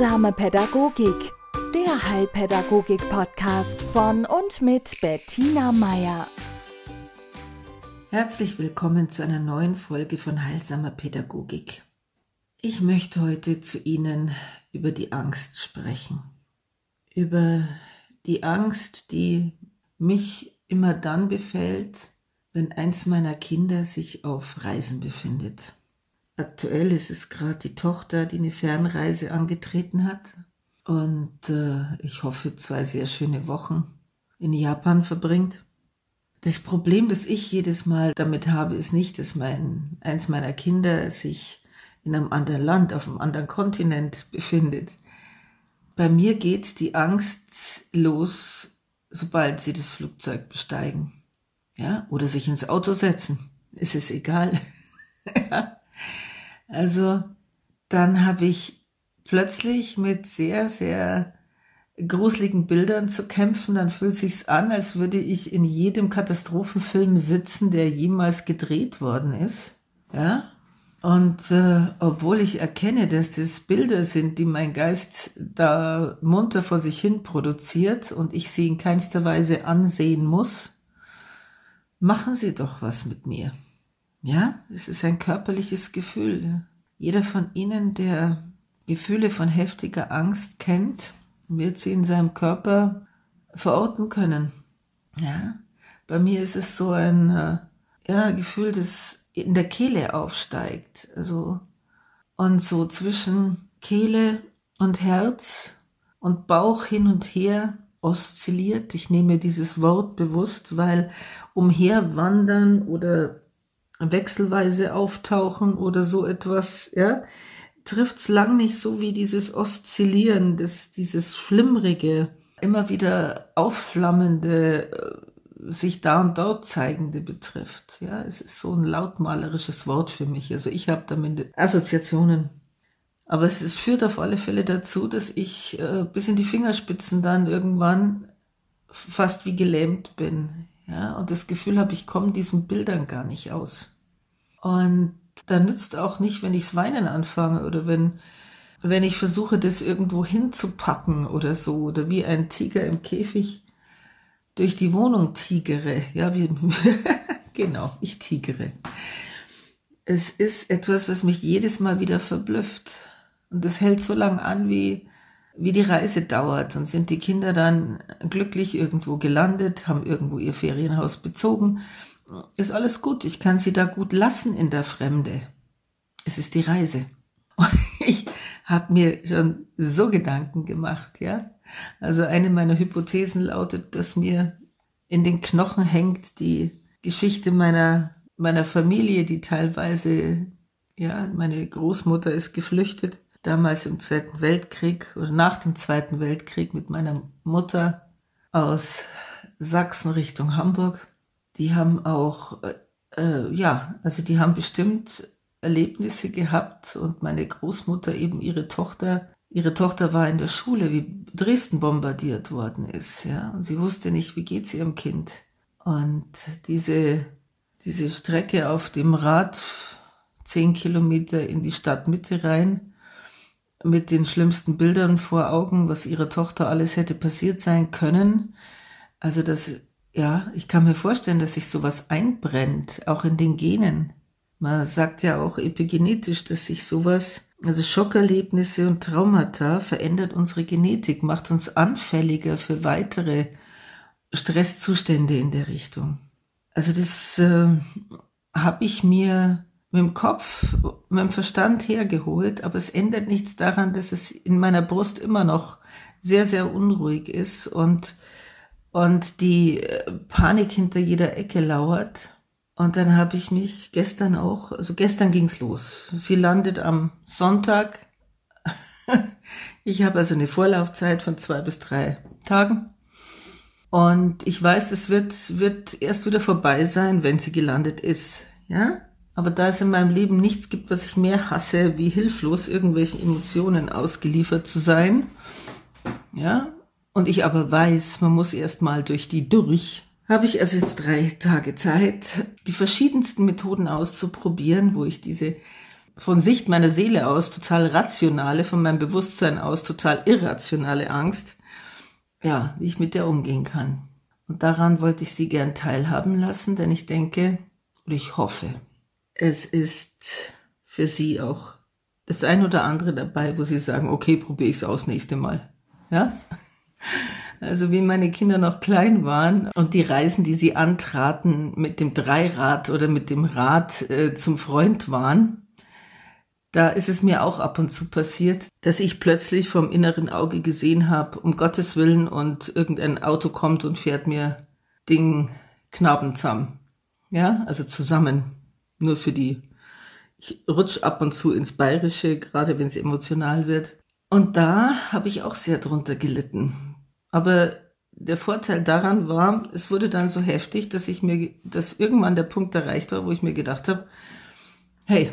Heilsame Pädagogik, der Heilpädagogik-Podcast von und mit Bettina Meier. Herzlich willkommen zu einer neuen Folge von Heilsamer Pädagogik. Ich möchte heute zu Ihnen über die Angst sprechen. Über die Angst, die mich immer dann befällt, wenn eins meiner Kinder sich auf Reisen befindet. Aktuell ist es gerade die Tochter, die eine Fernreise angetreten hat. Und äh, ich hoffe, zwei sehr schöne Wochen in Japan verbringt. Das Problem, das ich jedes Mal damit habe, ist nicht, dass mein, eins meiner Kinder sich in einem anderen Land, auf einem anderen Kontinent befindet. Bei mir geht die Angst los, sobald sie das Flugzeug besteigen. Ja, oder sich ins Auto setzen. Ist es egal. ja. Also dann habe ich plötzlich mit sehr, sehr gruseligen Bildern zu kämpfen, dann fühlt sich's an, als würde ich in jedem Katastrophenfilm sitzen, der jemals gedreht worden ist. Ja? Und äh, obwohl ich erkenne, dass das Bilder sind, die mein Geist da munter vor sich hin produziert und ich sie in keinster Weise ansehen muss, machen sie doch was mit mir. Ja, es ist ein körperliches Gefühl. Jeder von Ihnen, der Gefühle von heftiger Angst kennt, wird sie in seinem Körper verorten können. Ja, bei mir ist es so ein äh, ja, Gefühl, das in der Kehle aufsteigt. Also, und so zwischen Kehle und Herz und Bauch hin und her oszilliert. Ich nehme dieses Wort bewusst, weil umherwandern oder wechselweise auftauchen oder so etwas, ja, trifft's lang nicht so wie dieses Oszillieren, das, dieses Flimmrige, immer wieder aufflammende, äh, sich da und dort zeigende betrifft. Ja, es ist so ein lautmalerisches Wort für mich. Also ich habe damit Assoziationen. Aber es, es führt auf alle Fälle dazu, dass ich äh, bis in die Fingerspitzen dann irgendwann fast wie gelähmt bin. Ja, und das Gefühl habe, ich komme diesen Bildern gar nicht aus. Und da nützt auch nicht, wenn ichs Weinen anfange oder wenn, wenn ich versuche, das irgendwo hinzupacken oder so, oder wie ein Tiger im Käfig durch die Wohnung tigere. Ja, wie, genau, ich tigere. Es ist etwas, was mich jedes Mal wieder verblüfft. Und das hält so lang an, wie, wie die Reise dauert und sind die Kinder dann glücklich irgendwo gelandet, haben irgendwo ihr Ferienhaus bezogen, ist alles gut. Ich kann sie da gut lassen in der Fremde. Es ist die Reise. Und ich habe mir schon so Gedanken gemacht, ja. Also eine meiner Hypothesen lautet, dass mir in den Knochen hängt die Geschichte meiner meiner Familie, die teilweise, ja, meine Großmutter ist geflüchtet damals im Zweiten Weltkrieg oder nach dem Zweiten Weltkrieg mit meiner Mutter aus Sachsen Richtung Hamburg. Die haben auch, äh, äh, ja, also die haben bestimmt Erlebnisse gehabt und meine Großmutter eben ihre Tochter, ihre Tochter war in der Schule, wie Dresden bombardiert worden ist, ja, und sie wusste nicht, wie geht's ihrem Kind. Und diese, diese Strecke auf dem Rad, zehn Kilometer in die Stadtmitte rein, mit den schlimmsten Bildern vor Augen, was ihrer Tochter alles hätte passiert sein können. Also das, ja, ich kann mir vorstellen, dass sich sowas einbrennt, auch in den Genen. Man sagt ja auch epigenetisch, dass sich sowas, also Schockerlebnisse und Traumata verändert unsere Genetik, macht uns anfälliger für weitere Stresszustände in der Richtung. Also das äh, habe ich mir mit dem Kopf, mit dem Verstand hergeholt, aber es ändert nichts daran, dass es in meiner Brust immer noch sehr, sehr unruhig ist und, und die äh, Panik hinter jeder Ecke lauert. Und dann habe ich mich gestern auch, also gestern ging's los. Sie landet am Sonntag. ich habe also eine Vorlaufzeit von zwei bis drei Tagen. Und ich weiß, es wird, wird erst wieder vorbei sein, wenn sie gelandet ist. Ja? Aber da es in meinem Leben nichts gibt, was ich mehr hasse, wie hilflos irgendwelchen Emotionen ausgeliefert zu sein, ja, und ich aber weiß, man muss erst mal durch die durch, habe ich also jetzt drei Tage Zeit, die verschiedensten Methoden auszuprobieren, wo ich diese von Sicht meiner Seele aus total rationale, von meinem Bewusstsein aus total irrationale Angst, ja, wie ich mit der umgehen kann. Und daran wollte ich Sie gern teilhaben lassen, denn ich denke, oder ich hoffe, es ist für Sie auch das ein oder andere dabei, wo Sie sagen, okay, probiere ich es aus nächste Mal. Ja? Also wie meine Kinder noch klein waren und die Reisen, die sie antraten mit dem Dreirad oder mit dem Rad äh, zum Freund waren, da ist es mir auch ab und zu passiert, dass ich plötzlich vom inneren Auge gesehen habe, um Gottes Willen, und irgendein Auto kommt und fährt mir den Knaben zusammen. Ja, also zusammen. Nur für die. Ich rutsch ab und zu ins Bayerische, gerade wenn es emotional wird. Und da habe ich auch sehr drunter gelitten. Aber der Vorteil daran war, es wurde dann so heftig, dass ich mir, dass irgendwann der Punkt erreicht war, wo ich mir gedacht habe, hey,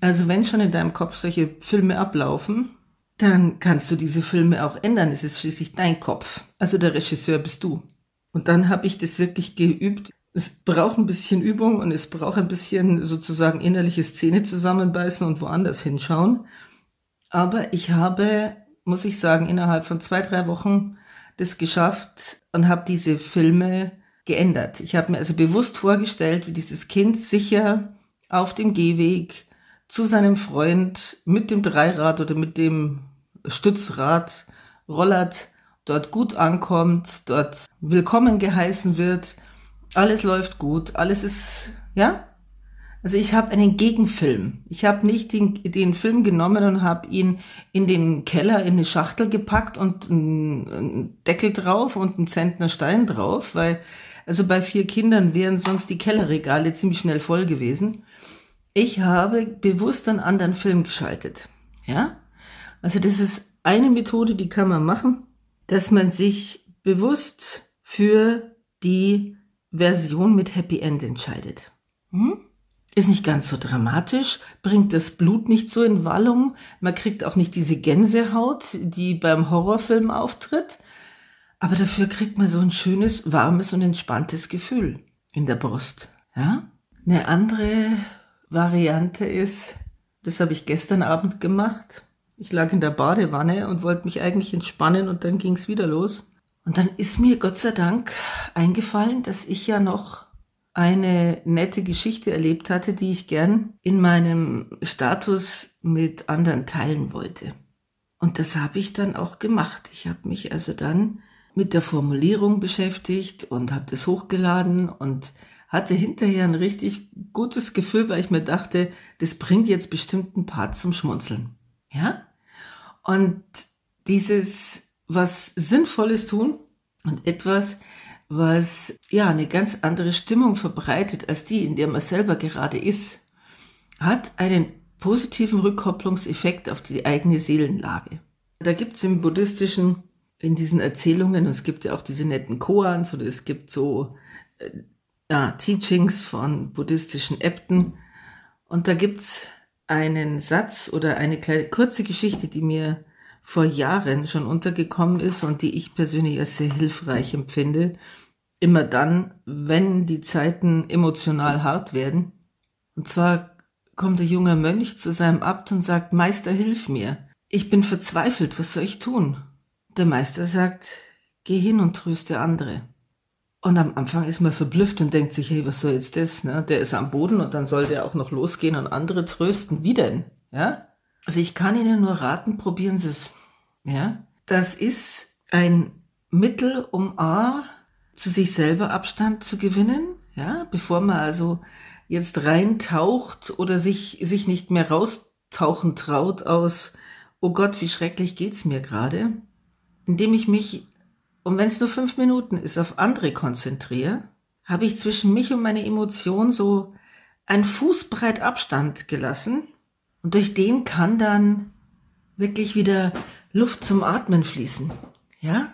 also wenn schon in deinem Kopf solche Filme ablaufen, dann kannst du diese Filme auch ändern. Es ist schließlich dein Kopf. Also der Regisseur bist du. Und dann habe ich das wirklich geübt. Es braucht ein bisschen Übung und es braucht ein bisschen sozusagen innerliche Szene zusammenbeißen und woanders hinschauen. Aber ich habe, muss ich sagen, innerhalb von zwei, drei Wochen das geschafft und habe diese Filme geändert. Ich habe mir also bewusst vorgestellt, wie dieses Kind sicher auf dem Gehweg zu seinem Freund mit dem Dreirad oder mit dem Stützrad rollert, dort gut ankommt, dort willkommen geheißen wird, alles läuft gut, alles ist, ja? Also ich habe einen Gegenfilm. Ich habe nicht den, den Film genommen und habe ihn in den Keller in eine Schachtel gepackt und einen Deckel drauf und einen Zentner Stein drauf, weil also bei vier Kindern wären sonst die Kellerregale ziemlich schnell voll gewesen. Ich habe bewusst einen anderen Film geschaltet. Ja? Also das ist eine Methode, die kann man machen, dass man sich bewusst für die Version mit Happy End entscheidet. Hm? Ist nicht ganz so dramatisch, bringt das Blut nicht so in Wallung, man kriegt auch nicht diese Gänsehaut, die beim Horrorfilm auftritt, aber dafür kriegt man so ein schönes, warmes und entspanntes Gefühl in der Brust. Ja? Eine andere Variante ist, das habe ich gestern Abend gemacht. Ich lag in der Badewanne und wollte mich eigentlich entspannen und dann ging es wieder los. Und dann ist mir Gott sei Dank eingefallen, dass ich ja noch eine nette Geschichte erlebt hatte, die ich gern in meinem Status mit anderen teilen wollte. Und das habe ich dann auch gemacht. Ich habe mich also dann mit der Formulierung beschäftigt und habe das hochgeladen und hatte hinterher ein richtig gutes Gefühl, weil ich mir dachte, das bringt jetzt bestimmt ein paar zum Schmunzeln. Ja? Und dieses was Sinnvolles tun und etwas, was ja eine ganz andere Stimmung verbreitet als die, in der man selber gerade ist, hat einen positiven Rückkopplungseffekt auf die eigene Seelenlage. Da gibt es im buddhistischen, in diesen Erzählungen, und es gibt ja auch diese netten Koans oder es gibt so äh, ja, Teachings von buddhistischen Äbten. Und da gibt's einen Satz oder eine kleine kurze Geschichte, die mir vor Jahren schon untergekommen ist und die ich persönlich als sehr hilfreich empfinde. Immer dann, wenn die Zeiten emotional hart werden. Und zwar kommt der junge Mönch zu seinem Abt und sagt, Meister, hilf mir. Ich bin verzweifelt, was soll ich tun? Der Meister sagt, geh hin und tröste andere. Und am Anfang ist man verblüfft und denkt sich, hey, was soll jetzt das? Ne? Der ist am Boden und dann soll der auch noch losgehen und andere trösten. Wie denn? Ja? Also ich kann Ihnen nur raten, probieren Sie es. Ja? Das ist ein Mittel, um A, zu sich selber Abstand zu gewinnen, ja, bevor man also jetzt reintaucht oder sich, sich nicht mehr raustauchen traut aus, oh Gott, wie schrecklich geht's mir gerade, indem ich mich und wenn es nur fünf Minuten ist, auf andere konzentriere, habe ich zwischen mich und meine Emotion so einen Fußbreit Abstand gelassen und durch den kann dann wirklich wieder Luft zum Atmen fließen. Ja?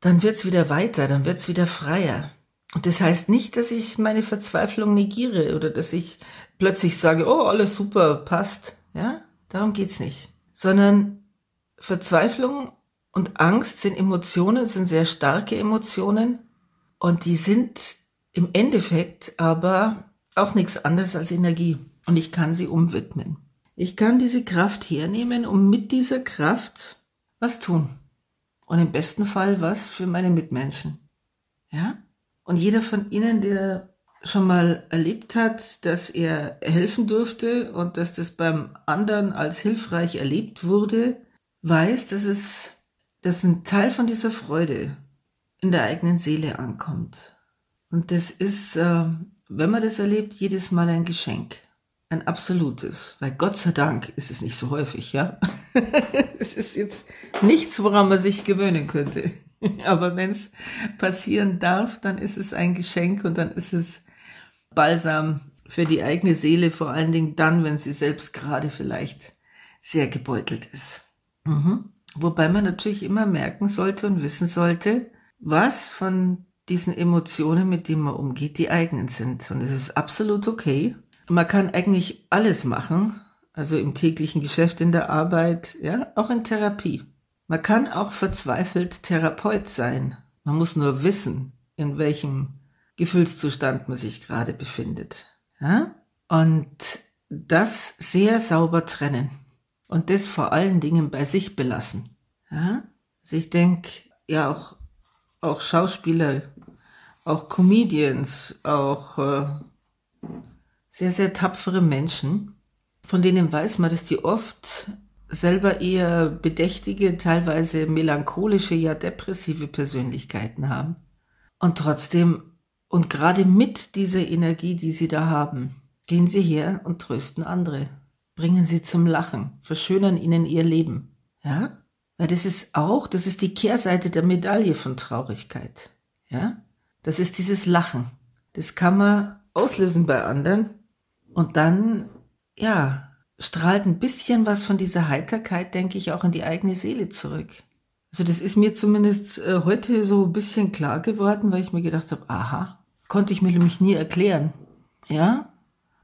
Dann wird's wieder weiter, dann wird's wieder freier. Und das heißt nicht, dass ich meine Verzweiflung negiere oder dass ich plötzlich sage, oh, alles super, passt. Ja? Darum geht's nicht. Sondern Verzweiflung und Angst sind Emotionen, sind sehr starke Emotionen und die sind im Endeffekt aber auch nichts anderes als Energie und ich kann sie umwidmen. Ich kann diese Kraft hernehmen und mit dieser Kraft was tun. Und im besten Fall was für meine Mitmenschen. Ja? Und jeder von Ihnen, der schon mal erlebt hat, dass er helfen durfte und dass das beim anderen als hilfreich erlebt wurde, weiß, dass es, dass ein Teil von dieser Freude in der eigenen Seele ankommt. Und das ist, äh, wenn man das erlebt, jedes Mal ein Geschenk. Ein absolutes. Weil Gott sei Dank ist es nicht so häufig, ja. es ist jetzt nichts, woran man sich gewöhnen könnte. Aber wenn es passieren darf, dann ist es ein Geschenk und dann ist es Balsam für die eigene Seele, vor allen Dingen dann, wenn sie selbst gerade vielleicht sehr gebeutelt ist. Mhm. Wobei man natürlich immer merken sollte und wissen sollte, was von diesen Emotionen, mit denen man umgeht, die eigenen sind. Und es ist absolut okay. Man kann eigentlich alles machen, also im täglichen Geschäft, in der Arbeit, ja, auch in Therapie. Man kann auch verzweifelt Therapeut sein. Man muss nur wissen, in welchem Gefühlszustand man sich gerade befindet. Ja? Und das sehr sauber trennen. Und das vor allen Dingen bei sich belassen. Ja? Also ich denke, ja, auch, auch Schauspieler, auch Comedians, auch äh, sehr, sehr tapfere Menschen, von denen weiß man, dass die oft selber eher bedächtige, teilweise melancholische, ja depressive Persönlichkeiten haben. Und trotzdem und gerade mit dieser Energie, die sie da haben, gehen sie her und trösten andere, bringen sie zum Lachen, verschönern ihnen ihr Leben. Ja? Weil das ist auch, das ist die Kehrseite der Medaille von Traurigkeit. Ja? Das ist dieses Lachen. Das kann man auslösen bei anderen und dann, ja, strahlt ein bisschen was von dieser Heiterkeit, denke ich, auch in die eigene Seele zurück. Also das ist mir zumindest äh, heute so ein bisschen klar geworden, weil ich mir gedacht habe, aha, konnte ich mir nämlich nie erklären. Ja?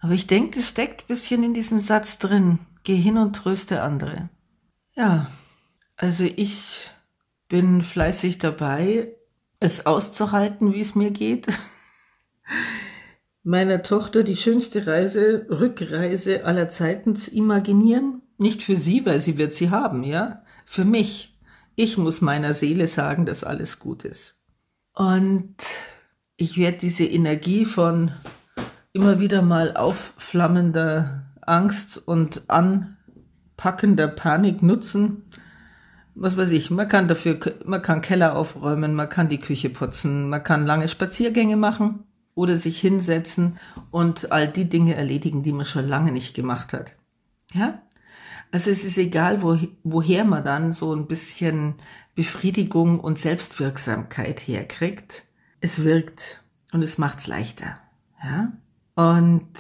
Aber ich denke, es steckt ein bisschen in diesem Satz drin. Geh hin und tröste andere. Ja, also ich bin fleißig dabei, es auszuhalten, wie es mir geht. Meiner Tochter die schönste Reise, Rückreise aller Zeiten zu imaginieren. Nicht für sie, weil sie wird sie haben, ja. Für mich. Ich muss meiner Seele sagen, dass alles gut ist. Und ich werde diese Energie von immer wieder mal aufflammender Angst und anpackender Panik nutzen. Was weiß ich, man kann dafür, man kann Keller aufräumen, man kann die Küche putzen, man kann lange Spaziergänge machen oder sich hinsetzen und all die Dinge erledigen, die man schon lange nicht gemacht hat. Ja? Also es ist egal, wo, woher man dann so ein bisschen Befriedigung und Selbstwirksamkeit herkriegt es wirkt und es macht's leichter. Ja? Und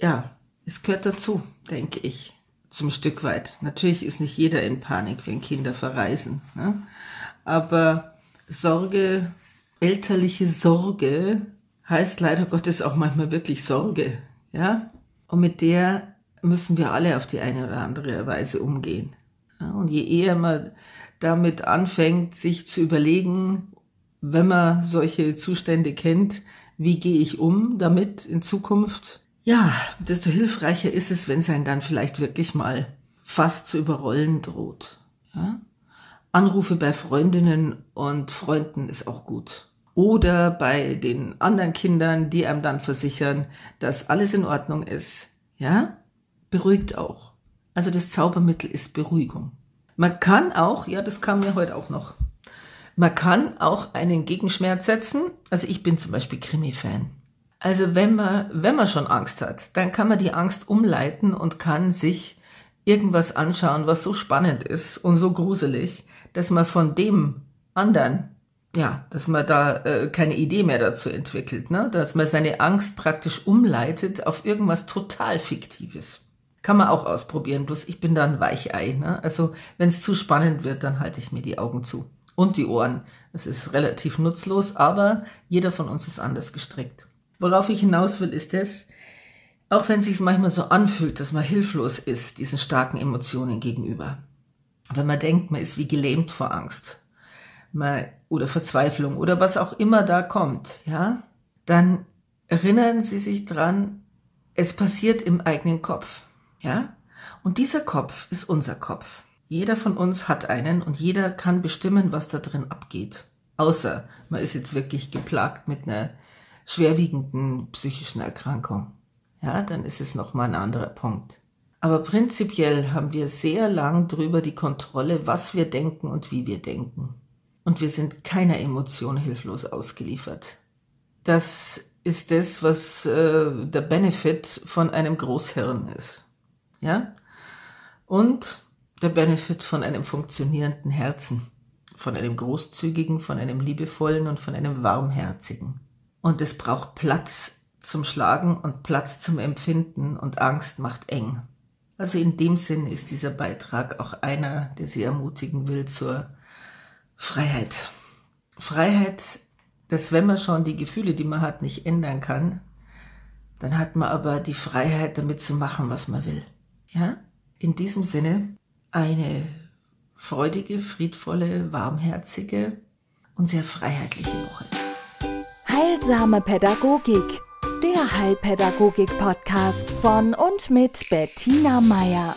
ja, es gehört dazu, denke ich, zum Stück weit. Natürlich ist nicht jeder in Panik, wenn Kinder verreisen. Ne? Aber Sorge, elterliche Sorge heißt leider Gottes auch manchmal wirklich Sorge. Ja? Und mit der müssen wir alle auf die eine oder andere Weise umgehen. Ja? Und je eher man damit anfängt, sich zu überlegen, wenn man solche Zustände kennt, wie gehe ich um damit in Zukunft? Ja, desto hilfreicher ist es, wenn es einen dann vielleicht wirklich mal fast zu überrollen droht. Ja? Anrufe bei Freundinnen und Freunden ist auch gut. Oder bei den anderen Kindern, die einem dann versichern, dass alles in Ordnung ist. Ja? Beruhigt auch. Also das Zaubermittel ist Beruhigung. Man kann auch, ja, das kam mir heute auch noch, man kann auch einen Gegenschmerz setzen. Also ich bin zum Beispiel Krimi-Fan. Also wenn man, wenn man schon Angst hat, dann kann man die Angst umleiten und kann sich irgendwas anschauen, was so spannend ist und so gruselig, dass man von dem anderen, ja, dass man da äh, keine Idee mehr dazu entwickelt, ne? dass man seine Angst praktisch umleitet auf irgendwas total Fiktives. Kann man auch ausprobieren, bloß ich bin da ein Weichei. Ne? Also wenn es zu spannend wird, dann halte ich mir die Augen zu und die Ohren. Es ist relativ nutzlos, aber jeder von uns ist anders gestrickt. Worauf ich hinaus will, ist es, auch wenn es sich manchmal so anfühlt, dass man hilflos ist diesen starken Emotionen gegenüber. Wenn man denkt, man ist wie gelähmt vor Angst man, oder Verzweiflung oder was auch immer da kommt, ja, dann erinnern Sie sich dran, es passiert im eigenen Kopf, ja. Und dieser Kopf ist unser Kopf. Jeder von uns hat einen und jeder kann bestimmen, was da drin abgeht. Außer man ist jetzt wirklich geplagt mit einer schwerwiegenden psychischen Erkrankung. Ja, dann ist es nochmal ein anderer Punkt. Aber prinzipiell haben wir sehr lang drüber die Kontrolle, was wir denken und wie wir denken. Und wir sind keiner Emotion hilflos ausgeliefert. Das ist das, was äh, der Benefit von einem Großhirn ist. Ja? Und der Benefit von einem funktionierenden Herzen, von einem großzügigen, von einem liebevollen und von einem warmherzigen. Und es braucht Platz zum Schlagen und Platz zum Empfinden und Angst macht eng. Also in dem Sinn ist dieser Beitrag auch einer, der Sie ermutigen will zur Freiheit. Freiheit, dass wenn man schon die Gefühle, die man hat, nicht ändern kann, dann hat man aber die Freiheit, damit zu machen, was man will. Ja? In diesem Sinne eine freudige, friedvolle, warmherzige und sehr freiheitliche Woche. Heilsame Pädagogik, der Heilpädagogik-Podcast von und mit Bettina Meier.